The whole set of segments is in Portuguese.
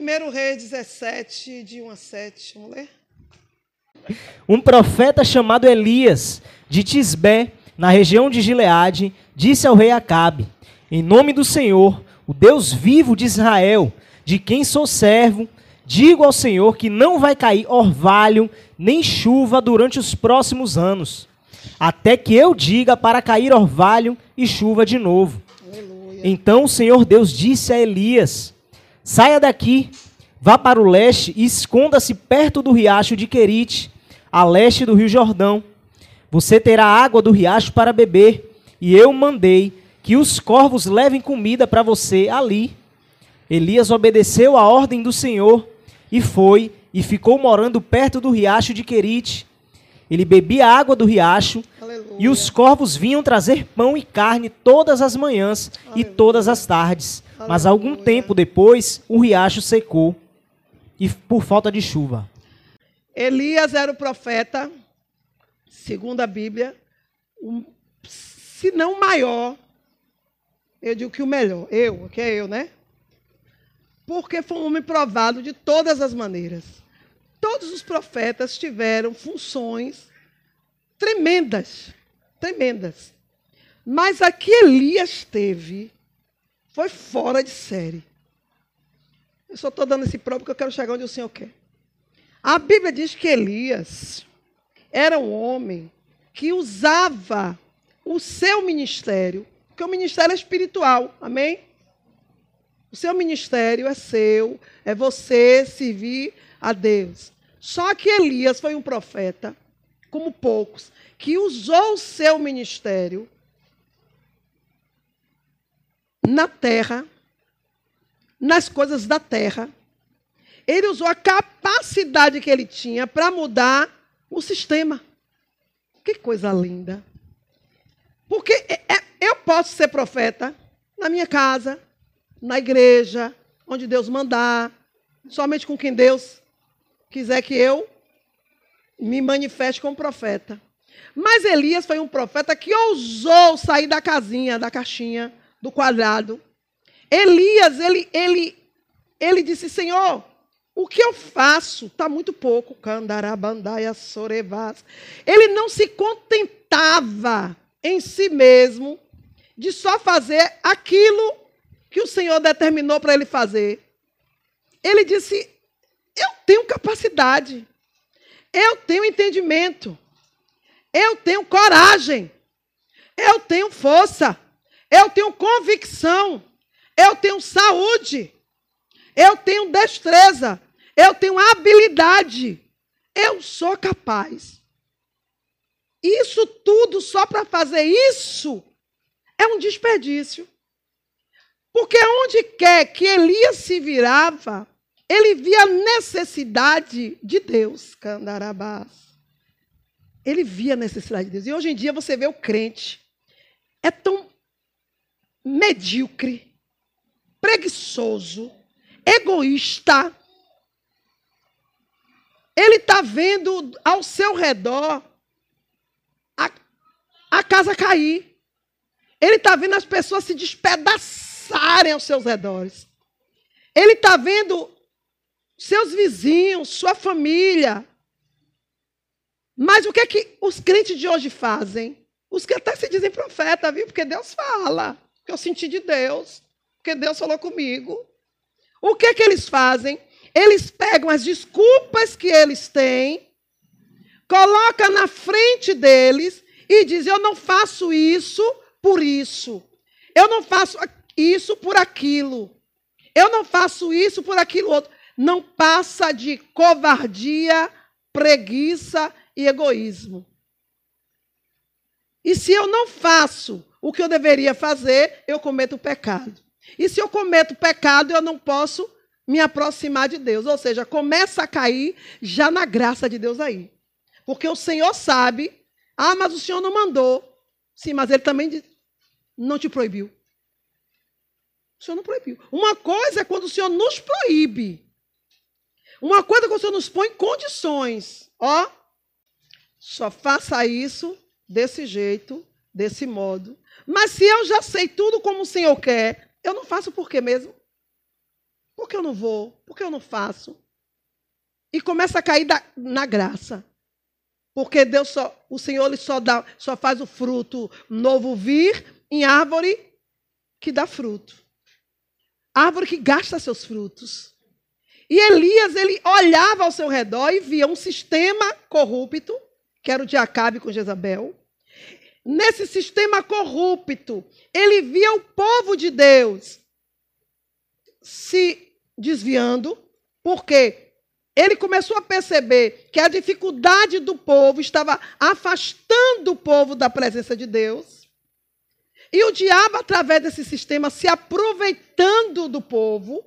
1 Rei 17, de 1 a 7. Vamos ler? Um profeta chamado Elias, de Tisbé, na região de Gileade, disse ao rei Acabe: Em nome do Senhor, o Deus vivo de Israel, de quem sou servo, digo ao Senhor que não vai cair orvalho nem chuva durante os próximos anos, até que eu diga para cair orvalho e chuva de novo. Aleluia. Então o Senhor Deus disse a Elias: Saia daqui, vá para o leste e esconda-se perto do riacho de Querite, a leste do rio Jordão. Você terá água do riacho para beber, e eu mandei que os corvos levem comida para você ali. Elias obedeceu à ordem do Senhor e foi e ficou morando perto do riacho de Querite. Ele bebia a água do riacho Aleluia. e os corvos vinham trazer pão e carne todas as manhãs e Aleluia. todas as tardes. Mas algum Aleluia. tempo depois, o riacho secou e por falta de chuva. Elias era o profeta, segundo a Bíblia, um, se não maior, eu digo que o melhor, eu, que é eu, né? Porque foi um homem provado de todas as maneiras. Todos os profetas tiveram funções tremendas, tremendas. Mas a que Elias teve foi fora de série. Eu só estou dando esse próprio porque eu quero chegar onde o Senhor quer. A Bíblia diz que Elias era um homem que usava o seu ministério, porque o ministério é espiritual, amém? O seu ministério é seu, é você servir a Deus. Só que Elias foi um profeta, como poucos, que usou o seu ministério na terra, nas coisas da terra. Ele usou a capacidade que ele tinha para mudar o sistema. Que coisa linda. Porque é- é- eu posso ser profeta na minha casa, na igreja, onde Deus mandar, somente com quem Deus quiser que eu me manifeste como profeta. Mas Elias foi um profeta que ousou sair da casinha, da caixinha, do quadrado. Elias, ele, ele, ele disse: Senhor, o que eu faço está muito pouco. Sorevas. Ele não se contentava em si mesmo de só fazer aquilo que o Senhor determinou para ele fazer. Ele disse: Eu tenho capacidade, eu tenho entendimento, eu tenho coragem, eu tenho força, eu tenho convicção, eu tenho saúde, eu tenho destreza, eu tenho habilidade, eu sou capaz. Isso tudo só para fazer isso é um desperdício. Porque onde quer que Elias se virava, ele via a necessidade de Deus. Candarabás. Ele via a necessidade de Deus. E hoje em dia você vê o crente. É tão medíocre, preguiçoso, egoísta. Ele está vendo ao seu redor a, a casa cair. Ele está vendo as pessoas se despedaçarem aos seus redores. Ele está vendo seus vizinhos, sua família. Mas o que é que os crentes de hoje fazem? Os que até se dizem profeta, viu? Porque Deus fala. Porque eu senti de Deus. Porque Deus falou comigo. O que é que eles fazem? Eles pegam as desculpas que eles têm, colocam na frente deles e dizem: Eu não faço isso por isso. Eu não faço isso por aquilo. Eu não faço isso por aquilo outro. Não passa de covardia, preguiça e egoísmo. E se eu não faço o que eu deveria fazer, eu cometo pecado. E se eu cometo pecado, eu não posso me aproximar de Deus. Ou seja, começa a cair já na graça de Deus aí. Porque o Senhor sabe, ah, mas o Senhor não mandou. Sim, mas ele também não te proibiu. O Senhor não proibiu. Uma coisa é quando o Senhor nos proíbe. Uma coisa quando o Senhor nos põe condições. Ó, só faça isso desse jeito, desse modo. Mas se eu já sei tudo como o Senhor quer, eu não faço por quê mesmo? Por que eu não vou? Por que eu não faço? E começa a cair da, na graça. Porque Deus só, o Senhor ele só, dá, só faz o fruto novo vir em árvore que dá fruto. Árvore que gasta seus frutos. E Elias, ele olhava ao seu redor e via um sistema corrupto, que era o de Acabe com Jezabel. Nesse sistema corrupto, ele via o povo de Deus se desviando, porque ele começou a perceber que a dificuldade do povo estava afastando o povo da presença de Deus. E o diabo, através desse sistema, se aproveitando do povo.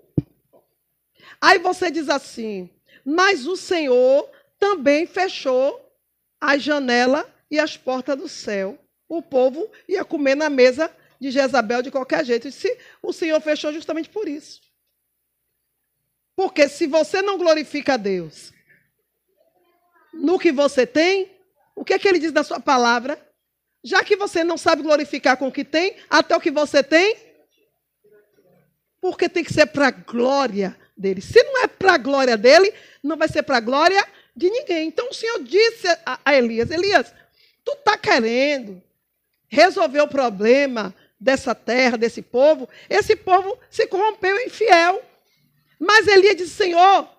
Aí você diz assim: mas o Senhor também fechou a janela e as portas do céu. O povo ia comer na mesa de Jezabel de qualquer jeito. E se o Senhor fechou justamente por isso. Porque se você não glorifica a Deus no que você tem, o que é que ele diz na sua palavra? Já que você não sabe glorificar com o que tem, até o que você tem, porque tem que ser para a glória dele. Se não é para a glória dele, não vai ser para a glória de ninguém. Então o Senhor disse a Elias: Elias, tu está querendo resolver o problema dessa terra, desse povo? Esse povo se corrompeu infiel. Mas Elias disse: Senhor,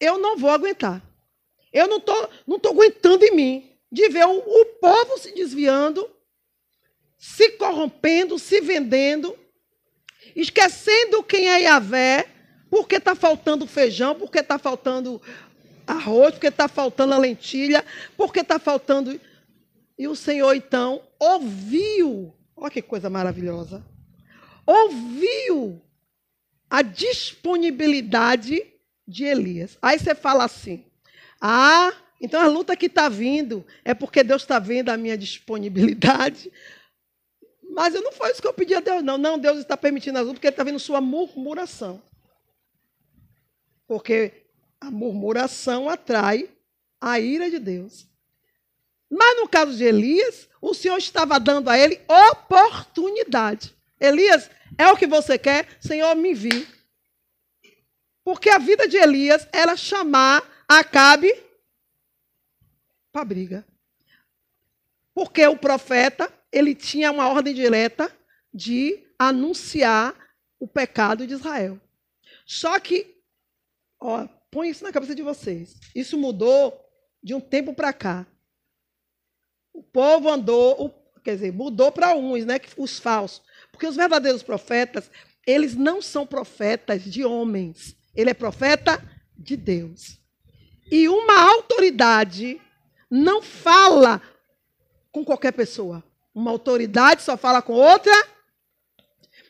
eu não vou aguentar. Eu não estou não tô aguentando em mim de ver o, o povo se desviando, se corrompendo, se vendendo, esquecendo quem é Yahvé, porque está faltando feijão, porque está faltando arroz, porque está faltando a lentilha, porque está faltando. E o Senhor, então, ouviu. Olha que coisa maravilhosa. Ouviu a disponibilidade de Elias. Aí você fala assim: ah, então a luta que está vindo é porque Deus está vendo a minha disponibilidade. Mas eu não foi isso que eu pedi a Deus, não. Não, Deus está permitindo as lutas porque Ele está vendo sua murmuração. Porque a murmuração atrai a ira de Deus. Mas no caso de Elias, o Senhor estava dando a ele oportunidade. Elias, é o que você quer? Senhor, me envie. Porque a vida de Elias era chamar Acabe para briga. Porque o profeta, ele tinha uma ordem direta de anunciar o pecado de Israel. Só que, ó, põe isso na cabeça de vocês. Isso mudou de um tempo para cá. O povo andou, quer dizer, mudou para uns, né, os falsos. Porque os verdadeiros profetas, eles não são profetas de homens. Ele é profeta de Deus. E uma autoridade não fala com qualquer pessoa. Uma autoridade só fala com outra.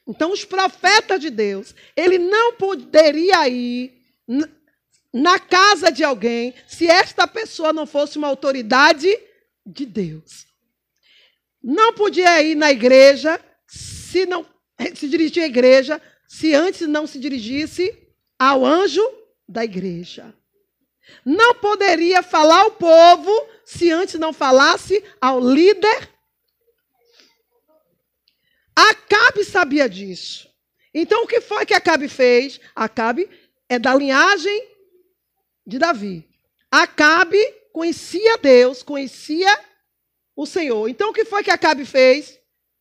Então, os profetas de Deus, ele não poderia ir na casa de alguém se esta pessoa não fosse uma autoridade de Deus. Não podia ir na igreja se não se dirigir à igreja, se antes não se dirigisse ao anjo da igreja. Não poderia falar ao povo se antes não falasse ao líder. Acabe sabia disso. Então, o que foi que Acabe fez? Acabe é da linhagem de Davi. Acabe conhecia Deus, conhecia o Senhor. Então, o que foi que Acabe fez?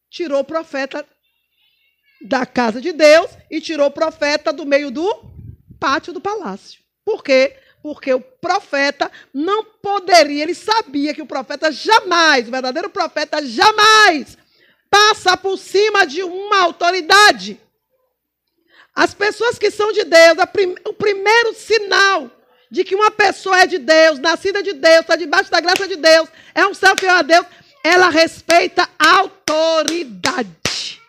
Tirou o profeta da casa de Deus e tirou o profeta do meio do pátio do palácio. Por quê? Porque o profeta não poderia, ele sabia que o profeta jamais, o verdadeiro profeta jamais passa por cima de uma autoridade. As pessoas que são de Deus, prim, o primeiro sinal de que uma pessoa é de Deus, nascida de Deus, está debaixo da graça de Deus, é um céu fiel a Deus, ela respeita a autoridade.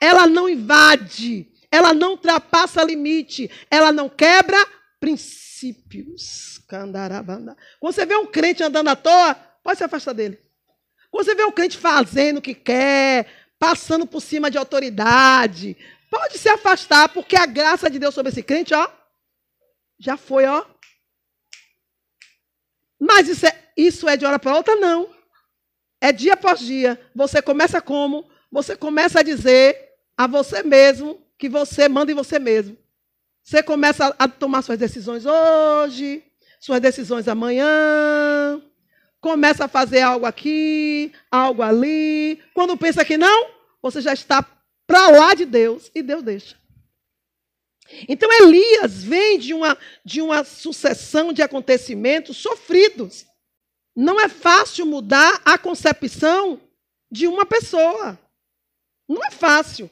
Ela não invade, ela não ultrapassa limite, ela não quebra princípios. Quando você vê um crente andando à toa, pode se afastar dele. Quando você vê um crente fazendo o que quer, passando por cima de autoridade, pode se afastar, porque a graça de Deus sobre esse crente, ó, já foi, ó. Mas isso é, isso é de hora para outra? Não. É dia após dia. Você começa como? Você começa a dizer a você mesmo que você manda em você mesmo. Você começa a tomar suas decisões hoje, suas decisões amanhã, começa a fazer algo aqui, algo ali. Quando pensa que não, você já está para lá de Deus e Deus deixa. Então Elias vem de uma, de uma sucessão de acontecimentos sofridos. Não é fácil mudar a concepção de uma pessoa. Não é fácil.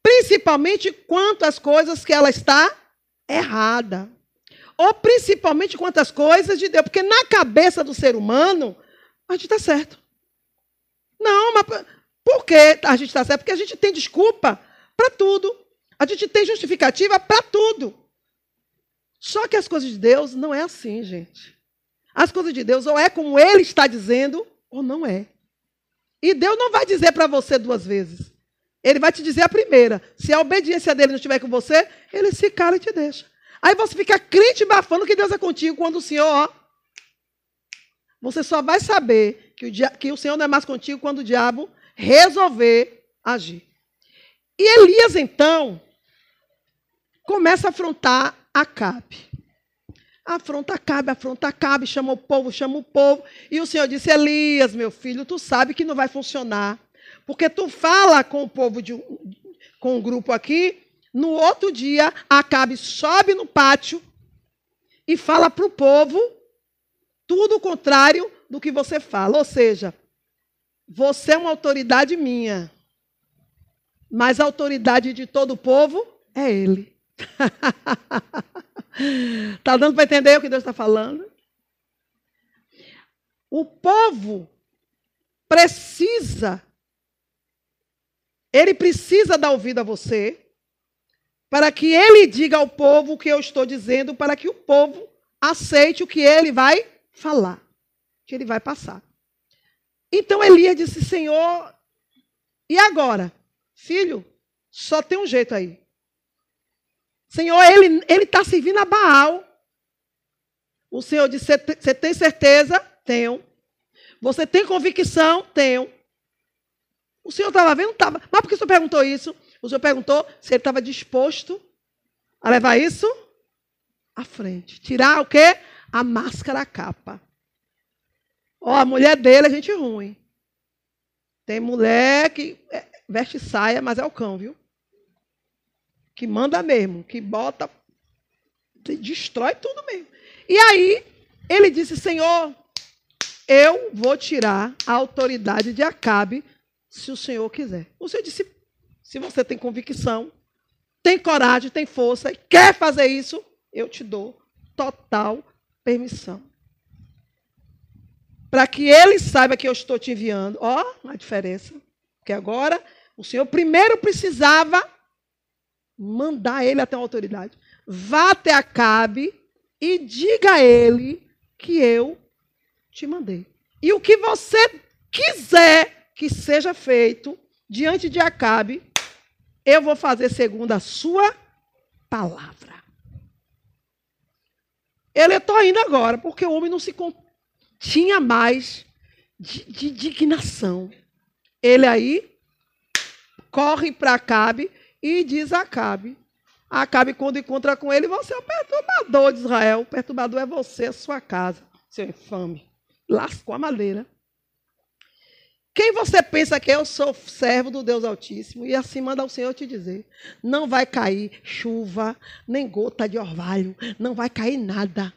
Principalmente quanto às coisas que ela está errada. Ou principalmente quanto às coisas de Deus. Porque na cabeça do ser humano, a gente está certo. Não, mas por que a gente está certo? Porque a gente tem desculpa para tudo. A gente tem justificativa para tudo. Só que as coisas de Deus não é assim, gente. As coisas de Deus ou é como ele está dizendo, ou não é. E Deus não vai dizer para você duas vezes. Ele vai te dizer a primeira. Se a obediência dele não estiver com você, ele se cala e te deixa. Aí você fica crente bafando que Deus é contigo quando o Senhor, ó. Você só vai saber que o, que o Senhor não é mais contigo quando o diabo resolver agir. E Elias, então, começa a afrontar Acabe. Afronta Acabe, afronta Acabe, chama o povo, chama o povo. E o Senhor disse: Elias, meu filho, tu sabe que não vai funcionar. Porque tu fala com o povo, de, com o grupo aqui, no outro dia, Acabe sobe no pátio e fala para o povo tudo o contrário do que você fala. Ou seja, você é uma autoridade minha, mas a autoridade de todo o povo é ele. Está dando para entender o que Deus está falando? O povo precisa, ele precisa dar ouvido a você, para que ele diga ao povo o que eu estou dizendo, para que o povo aceite o que ele vai falar, que ele vai passar. Então Elias disse: Senhor, e agora? Filho, só tem um jeito aí. Senhor, ele está servindo a Baal. O Senhor disse: Você tem certeza? Tenho. Você tem convicção? Tenho. O Senhor estava vendo? Estava. Mas por que o Senhor perguntou isso? O Senhor perguntou se ele estava disposto a levar isso à frente. Tirar o quê? A máscara, a capa. Ó, a mulher dele é gente ruim. Tem mulher que é, veste saia, mas é o cão, viu? que manda mesmo, que bota, destrói tudo mesmo. E aí, ele disse: Senhor, eu vou tirar a autoridade de Acabe se o Senhor quiser. O Senhor disse: se você tem convicção, tem coragem, tem força e quer fazer isso, eu te dou total permissão. Para que ele saiba que eu estou te enviando. Ó, a diferença. Porque agora o Senhor primeiro precisava mandar ele até uma autoridade. Vá até Acabe e diga a ele que eu te mandei. E o que você quiser que seja feito diante de Acabe, eu vou fazer segundo a sua palavra. Ele está indo agora, porque o homem não se continha mais de, de indignação. Ele aí corre para Acabe e diz a Acabe. Acabe, quando encontra com ele, você é o perturbador de Israel. O perturbador é você, a sua casa, seu infame. Lascou a madeira. Quem você pensa que eu sou servo do Deus Altíssimo? E assim manda o Senhor te dizer: não vai cair chuva, nem gota de orvalho, não vai cair nada.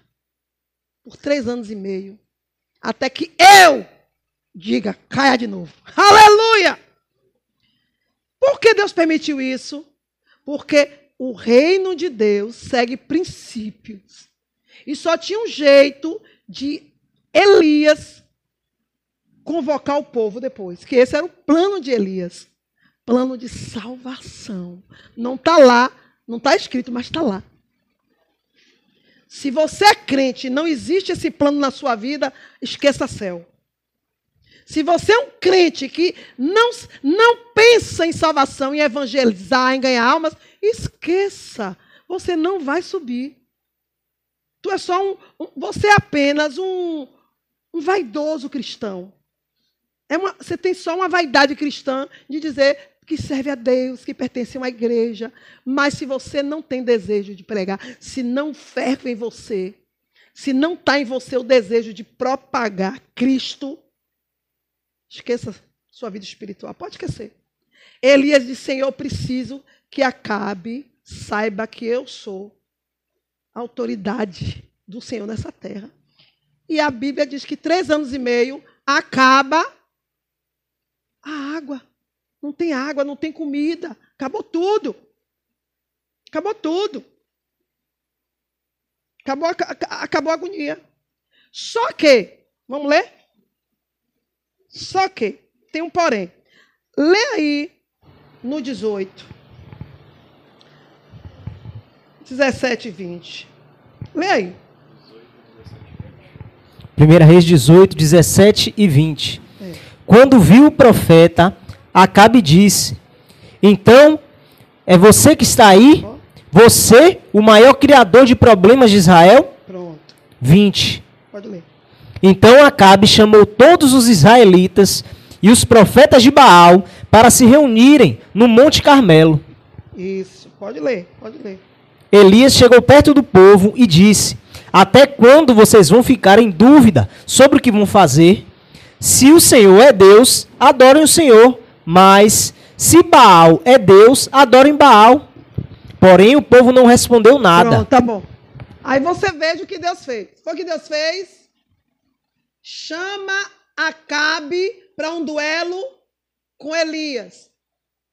Por três anos e meio. Até que eu diga: caia de novo. Aleluia! Por que Deus permitiu isso? Porque o reino de Deus segue princípios. E só tinha um jeito de Elias convocar o povo depois, que esse era o plano de Elias, plano de salvação. Não está lá, não está escrito, mas está lá. Se você é crente e não existe esse plano na sua vida, esqueça céu. Se você é um crente que não, não pensa em salvação, em evangelizar, em ganhar almas, esqueça. Você não vai subir. Tu é só um, um você é apenas um, um vaidoso cristão. É uma, você tem só uma vaidade cristã de dizer que serve a Deus, que pertence a uma igreja. Mas se você não tem desejo de pregar, se não ferve em você, se não está em você o desejo de propagar Cristo, esqueça sua vida espiritual. Pode esquecer. Elias disse: Senhor, preciso que Acabe saiba que eu sou a autoridade do Senhor nessa terra. E a Bíblia diz que três anos e meio acaba a água. Não tem água, não tem comida. Acabou tudo. Acabou tudo. Acabou, acabou a agonia. Só que, vamos ler? Só que, tem um porém. Lê aí no 18, 17 e 20. Lê aí. 1 Reis 18, 17 e 20. É. Quando viu o profeta, Acabe disse: Então, é você que está aí? Você, o maior criador de problemas de Israel? Pronto. 20. Pode ler. Então Acabe chamou todos os israelitas e os profetas de Baal para se reunirem no Monte Carmelo. Isso, pode ler, pode ler. Elias chegou perto do povo e disse: Até quando vocês vão ficar em dúvida sobre o que vão fazer? Se o Senhor é Deus, adorem o Senhor, mas se Baal é Deus, adorem Baal. Porém, o povo não respondeu nada. Pronto, tá bom. Aí você veja o que Deus fez. Foi o que Deus fez? Chama Acabe para um duelo com Elias.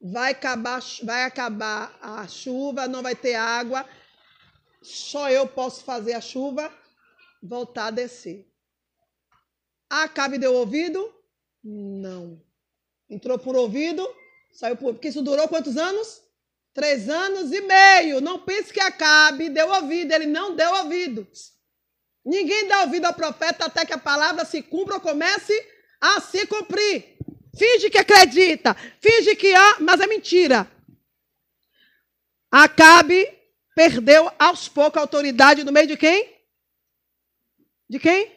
Vai acabar, vai acabar a chuva, não vai ter água. Só eu posso fazer a chuva voltar a descer. Acabe deu ouvido? Não. Entrou por ouvido, saiu por. Porque isso durou quantos anos? Três anos e meio. Não pense que Acabe deu ouvido. Ele não deu ouvido. Ninguém dá ouvido ao profeta até que a palavra se cumpra ou comece a se cumprir. Finge que acredita, finge que há, mas é mentira. Acabe perdeu aos poucos a autoridade no meio de quem? De quem?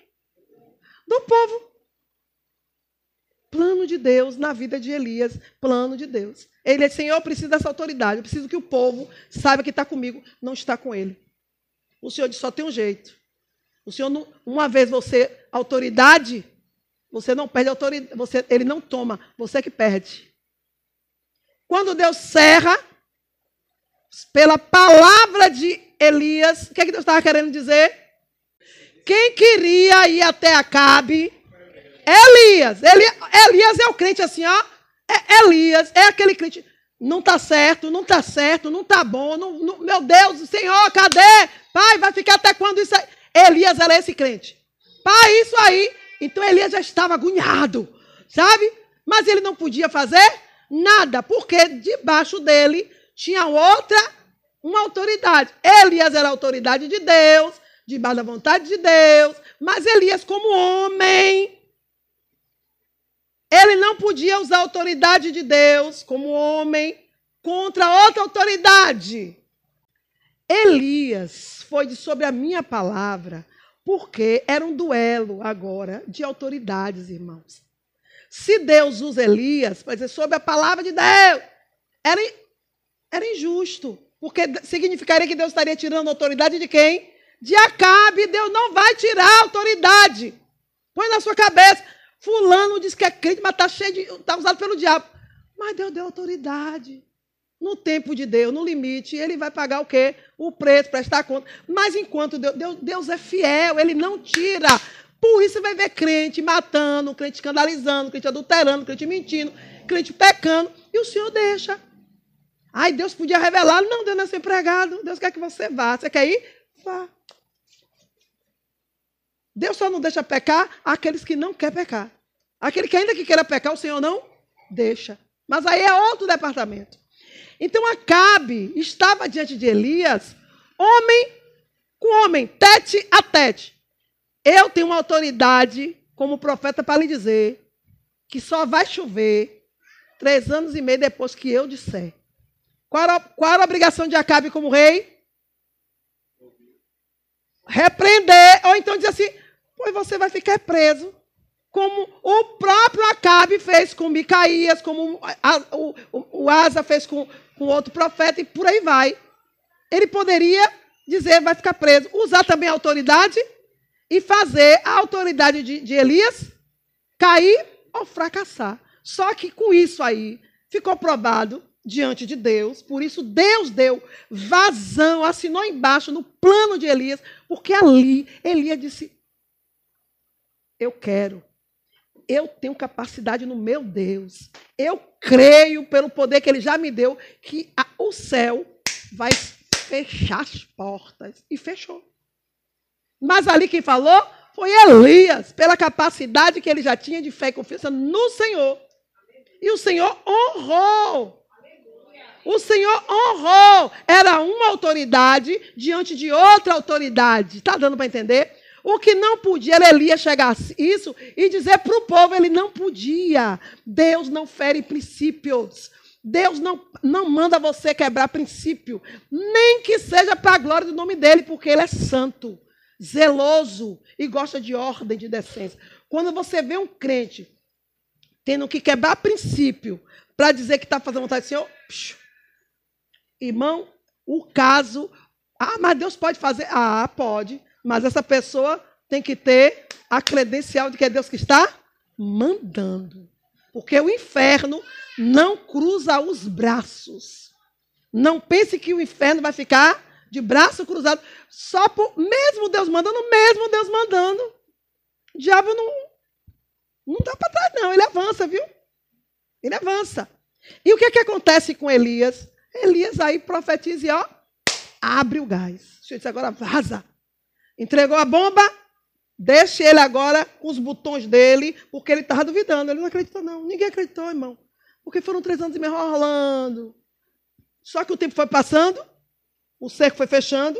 Do povo. Plano de Deus na vida de Elias, plano de Deus. Ele é Senhor, eu preciso dessa autoridade, eu preciso que o povo saiba que está comigo, não está com ele. O Senhor só tem um jeito. O Senhor, não, uma vez você, autoridade, você não perde autoridade, você, ele não toma, você que perde. Quando Deus serra, pela palavra de Elias, o que, é que Deus estava querendo dizer? Quem queria ir até Acabe? Elias. Eli, Elias é o crente assim, ó. É Elias, é aquele crente. Não está certo, não está certo, não está bom. Não, não, meu Deus, Senhor, cadê? Pai, vai ficar até quando isso aí? Elias era esse crente. Pai, isso aí então Elias já estava agoniado, sabe? Mas ele não podia fazer nada, porque debaixo dele tinha outra, uma autoridade. Elias era a autoridade de Deus, debaixo da vontade de Deus, mas Elias, como homem, ele não podia usar a autoridade de Deus como homem contra outra autoridade. Elias foi de sobre a minha palavra porque era um duelo agora de autoridades, irmãos. Se Deus usa Elias para dizer sobre a palavra de Deus, era, era injusto. Porque significaria que Deus estaria tirando a autoridade de quem? De Acabe. Deus não vai tirar a autoridade. Põe na sua cabeça. Fulano diz que é crente, mas está cheio de. está usado pelo diabo. Mas Deus deu autoridade no tempo de Deus, no limite, ele vai pagar o quê? O preço, prestar conta. Mas enquanto Deus, Deus, Deus é fiel, ele não tira. Por isso você vai ver crente matando, crente escandalizando, crente adulterando, crente mentindo, crente pecando, e o Senhor deixa. Ai, Deus podia revelar. Não, Deus não é seu empregado. Deus quer que você vá. Você quer ir? Vá. Deus só não deixa pecar aqueles que não querem pecar. Aquele que ainda que queira pecar, o Senhor não deixa. Mas aí é outro departamento. Então Acabe estava diante de Elias, homem com homem, tete a tete. Eu tenho uma autoridade como profeta para lhe dizer que só vai chover três anos e meio depois que eu disser. Qual era, qual era a obrigação de Acabe como rei? Repreender, ou então dizer assim, pois você vai ficar preso. como o próprio Acabe fez com Micaías, como o, Asa fez com, com outro profeta, e por aí vai. Ele poderia dizer, vai ficar preso, usar também a autoridade e fazer a autoridade de, de Elias cair ou fracassar. Só que com isso aí, ficou provado diante de Deus, por isso Deus deu vazão, assinou embaixo no plano de Elias, porque ali Elias disse: Eu quero, eu tenho capacidade no meu Deus, eu creio pelo poder que Ele já me deu, que a, o céu vai fechar as portas. E fechou. Mas ali quem falou foi Elias, pela capacidade que ele já tinha de fé e confiança no Senhor. E o Senhor honrou. O Senhor honrou. Era uma autoridade diante de outra autoridade. Está dando para entender? O que não podia era Elias chegar isso e dizer para o povo: ele não podia. Deus não fere princípios. Deus não, não manda você quebrar princípio, nem que seja para a glória do nome dele, porque ele é santo, zeloso e gosta de ordem, de decência. Quando você vê um crente tendo que quebrar princípio para dizer que está fazendo vontade do Senhor, psh, irmão, o caso. Ah, mas Deus pode fazer? Ah, pode. Mas essa pessoa tem que ter a credencial de que é Deus que está mandando. Porque o inferno não cruza os braços. Não pense que o inferno vai ficar de braço cruzado só por mesmo Deus mandando, mesmo Deus mandando. O diabo não não dá para trás não, ele avança, viu? Ele avança. E o que é que acontece com Elias? Elias aí profetiza e ó, abre o gás. Deixa eu dizer agora, vaza. Entregou a bomba, deixe ele agora com os botões dele, porque ele estava duvidando. Ele não acreditou, não. Ninguém acreditou, irmão. Porque foram três anos e meio rolando. Só que o tempo foi passando, o cerco foi fechando,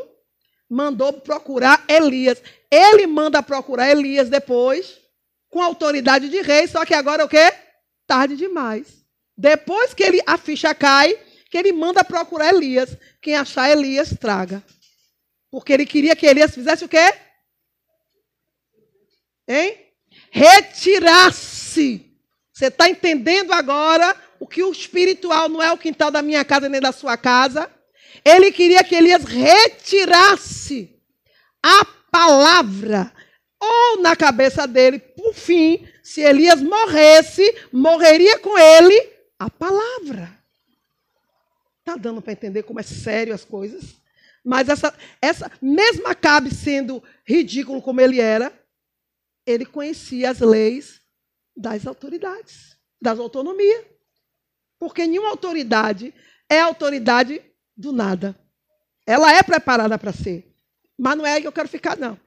mandou procurar Elias. Ele manda procurar Elias depois, com autoridade de rei, só que agora o quê? Tarde demais. Depois que ele, a ficha cai, que ele manda procurar Elias. Quem achar Elias, traga. Porque ele queria que Elias fizesse o quê? Hein? Retirasse você está entendendo agora o que o espiritual não é o quintal da minha casa nem da sua casa? Ele queria que Elias retirasse a palavra ou na cabeça dele, por fim, se Elias morresse, morreria com ele a palavra. Está dando para entender como é sério as coisas? Mas essa, essa mesma Acabe sendo ridículo como ele era, ele conhecia as leis das autoridades, das autonomias. Porque nenhuma autoridade é autoridade do nada. Ela é preparada para ser. Mas não é que eu quero ficar, não.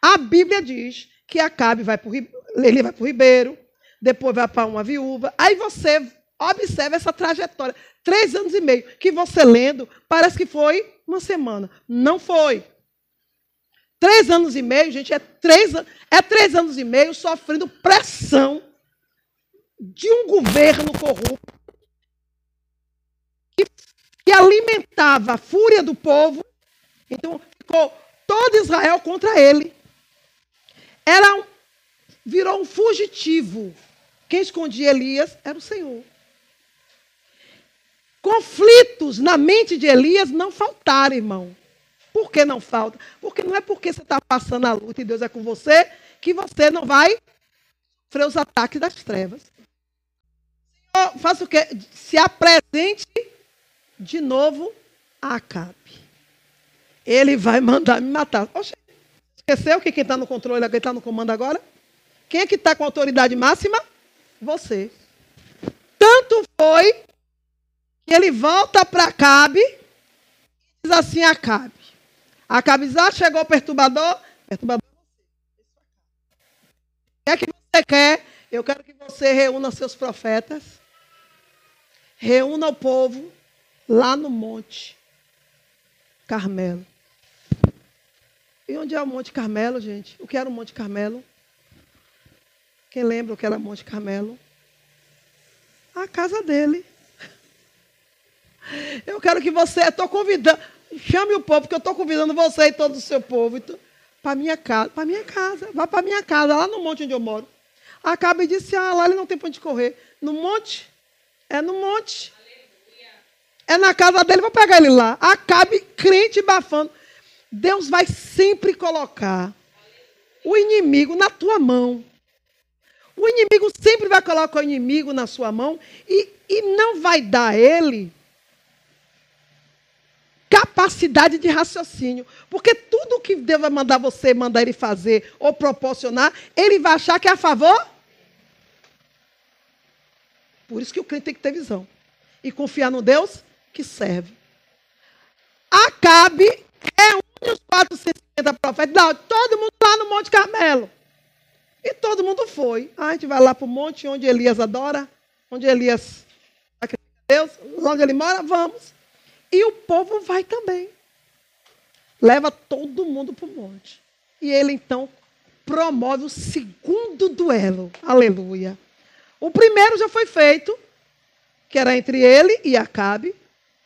A Bíblia diz que Acabe vai para ele vai para o ribeiro, depois vai para uma viúva. Aí você observa essa trajetória. Três anos e meio. Que você lendo, parece que foi uma semana. Não foi. Três anos e meio, gente, é três, é três anos e meio sofrendo pressão de um governo corrupto que, que alimentava a fúria do povo. Então, ficou todo Israel contra ele. Era um, virou um fugitivo. Quem escondia Elias era o Senhor. Conflitos na mente de Elias não faltaram, irmão. Por que não falta? Porque não é porque você está passando a luta e Deus é com você que você não vai sofrer os ataques das trevas faça o quê? Se apresente de novo a Acabe. Ele vai mandar me matar. Oxe, esqueceu que quem está no controle quem está no comando agora? Quem é que está com autoridade máxima? Você. Tanto foi ele volta para Acabe e diz assim Acabe. Acabe ah, chegou o perturbador. Perturbador é O que é que você quer? Eu quero que você reúna seus profetas reúna o povo lá no Monte Carmelo. E onde é o Monte Carmelo, gente? O que era o Monte Carmelo? Quem lembra o que era Monte Carmelo? A casa dele. Eu quero que você, estou convidando, chame o povo, porque eu estou convidando você e todo o seu povo para minha casa, para minha casa, vá para minha casa, lá no monte onde eu moro. Acabe disse: Ah, lá ele não tem para onde correr. No monte? É no monte. É na casa dele, vou pegar ele lá. Acabe crente bafando. Deus vai sempre colocar o inimigo na tua mão. O inimigo sempre vai colocar o inimigo na sua mão e, e não vai dar ele capacidade de raciocínio. Porque tudo que Deus vai mandar você, mandar ele fazer ou proporcionar, ele vai achar que é a favor. Por isso que o crente tem que ter visão. E confiar no Deus que serve. Acabe é um dos 450 profetas. Não, todo mundo lá no Monte Carmelo. E todo mundo foi. Ah, a gente vai lá para o monte onde Elias adora, onde Elias acredita em Deus, onde ele mora, vamos. E o povo vai também. Leva todo mundo para o monte. E ele então promove o segundo duelo. Aleluia. O primeiro já foi feito, que era entre ele e Acabe.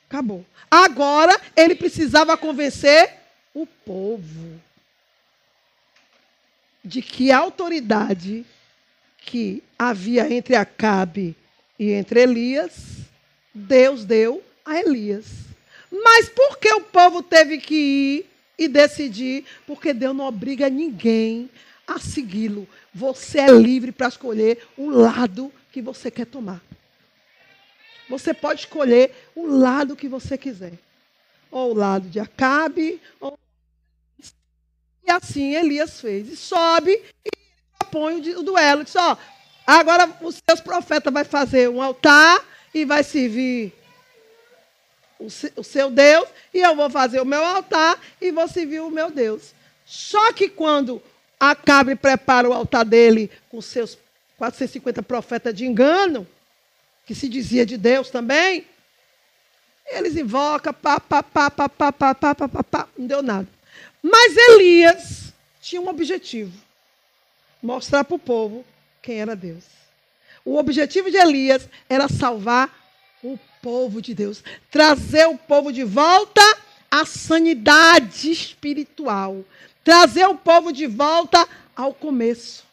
Acabou. Agora ele precisava convencer o povo de que a autoridade que havia entre Acabe e entre Elias, Deus deu a Elias. Mas por que o povo teve que ir e decidir? Porque Deus não obriga ninguém a segui-lo. Você é livre para escolher o lado que você quer tomar. Você pode escolher o lado que você quiser. Ou o lado de Acabe, ou... E assim Elias fez. E sobe e propõe o duelo. Diz, ó, agora os seus profetas vai fazer um altar e vai servir o seu Deus, e eu vou fazer o meu altar e vou servir o meu Deus. Só que quando Acabe prepara o altar dele com seus 450 profetas de engano, que se dizia de Deus também, eles invocam, pá, pá, pá, pá, pá, pá, pá, pá, pá, pá, não deu nada. Mas Elias tinha um objetivo: mostrar para o povo quem era Deus. O objetivo de Elias era salvar povo de Deus, trazer o povo de volta à sanidade espiritual, trazer o povo de volta ao começo.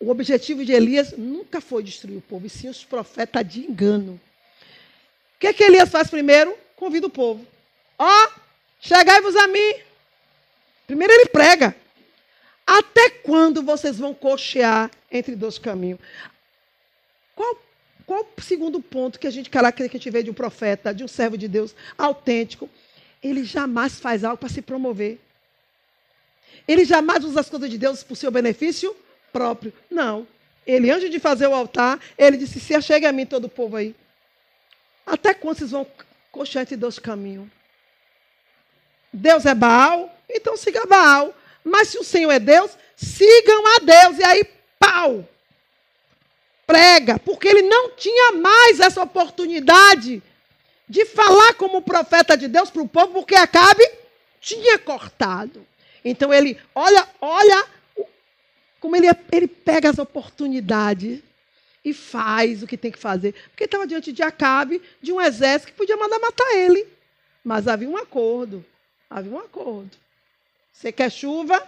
O objetivo de Elias nunca foi destruir o povo, e sim os profetas de engano. O que, que Elias faz primeiro? Convida o povo. Ó, oh, chegai-vos a mim. Primeiro ele prega. Até quando vocês vão cochear entre dois caminhos? Qual, qual o segundo ponto que a gente caracteriza de um profeta, de um servo de Deus autêntico? Ele jamais faz algo para se promover. Ele jamais usa as coisas de Deus para o seu benefício próprio. Não. Ele, antes de fazer o altar, ele disse: Se achegue a mim todo o povo aí. Até quando vocês vão coxar entre dois caminhos? Deus é Baal, então siga Baal. Mas se o Senhor é Deus, sigam a Deus. E aí, pau! Prega, porque ele não tinha mais essa oportunidade de falar como profeta de Deus para o povo, porque Acabe tinha cortado. Então ele, olha, olha como ele, ele pega as oportunidades e faz o que tem que fazer. Porque estava diante de Acabe, de um exército que podia mandar matar ele. Mas havia um acordo. Havia um acordo. Você quer chuva?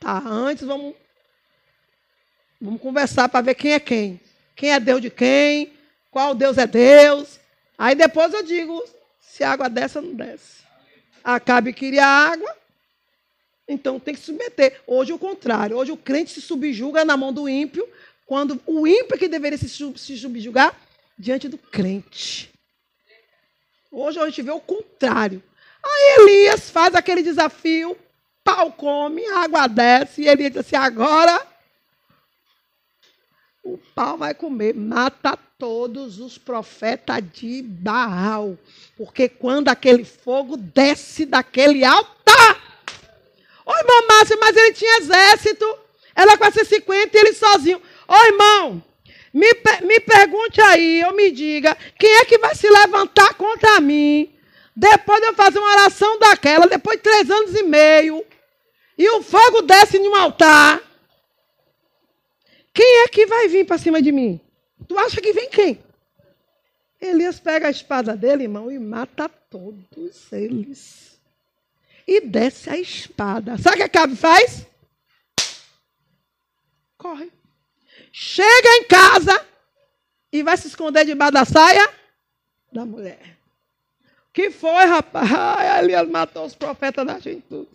Tá, antes vamos, vamos conversar para ver quem é quem. Quem é Deus de quem? Qual Deus é Deus? Aí depois eu digo se a água desce ou não desce. Acabe queria água, então tem que se submeter. Hoje o contrário. Hoje o crente se subjuga na mão do ímpio, quando o ímpio é que deveria se, subjugar diante do crente. Hoje a gente vê o contrário. Aí Elias faz aquele desafio, pau come, água desce, e Elias diz assim: agora o pau vai comer, mata todos os profetas de Baal. Porque quando aquele fogo desce daquele altar, Ô irmão Márcio, mas ele tinha exército. Era 450 e ele sozinho. Ô irmão, me, me pergunte aí, ou me diga, quem é que vai se levantar contra mim? Depois de eu fazer uma oração daquela, depois de três anos e meio, e o fogo desce em um altar. Quem é que vai vir para cima de mim? Tu acha que vem quem? Elias pega a espada dele, irmão, e mata todos eles e desce a espada. Sabe o que Acabe faz? Corre. chega em casa e vai se esconder debaixo da saia da mulher. Que foi, rapaz? Ai, Elias matou os profetas da gente tudo.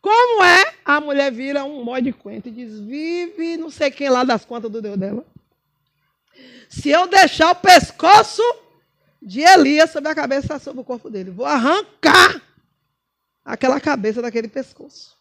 Como é? A mulher vira um mó de cuento e diz: vive não sei quem lá das contas do Deus dela. Se eu deixar o pescoço de Elias sobre a cabeça, sobre o corpo dele, vou arrancar aquela cabeça daquele pescoço.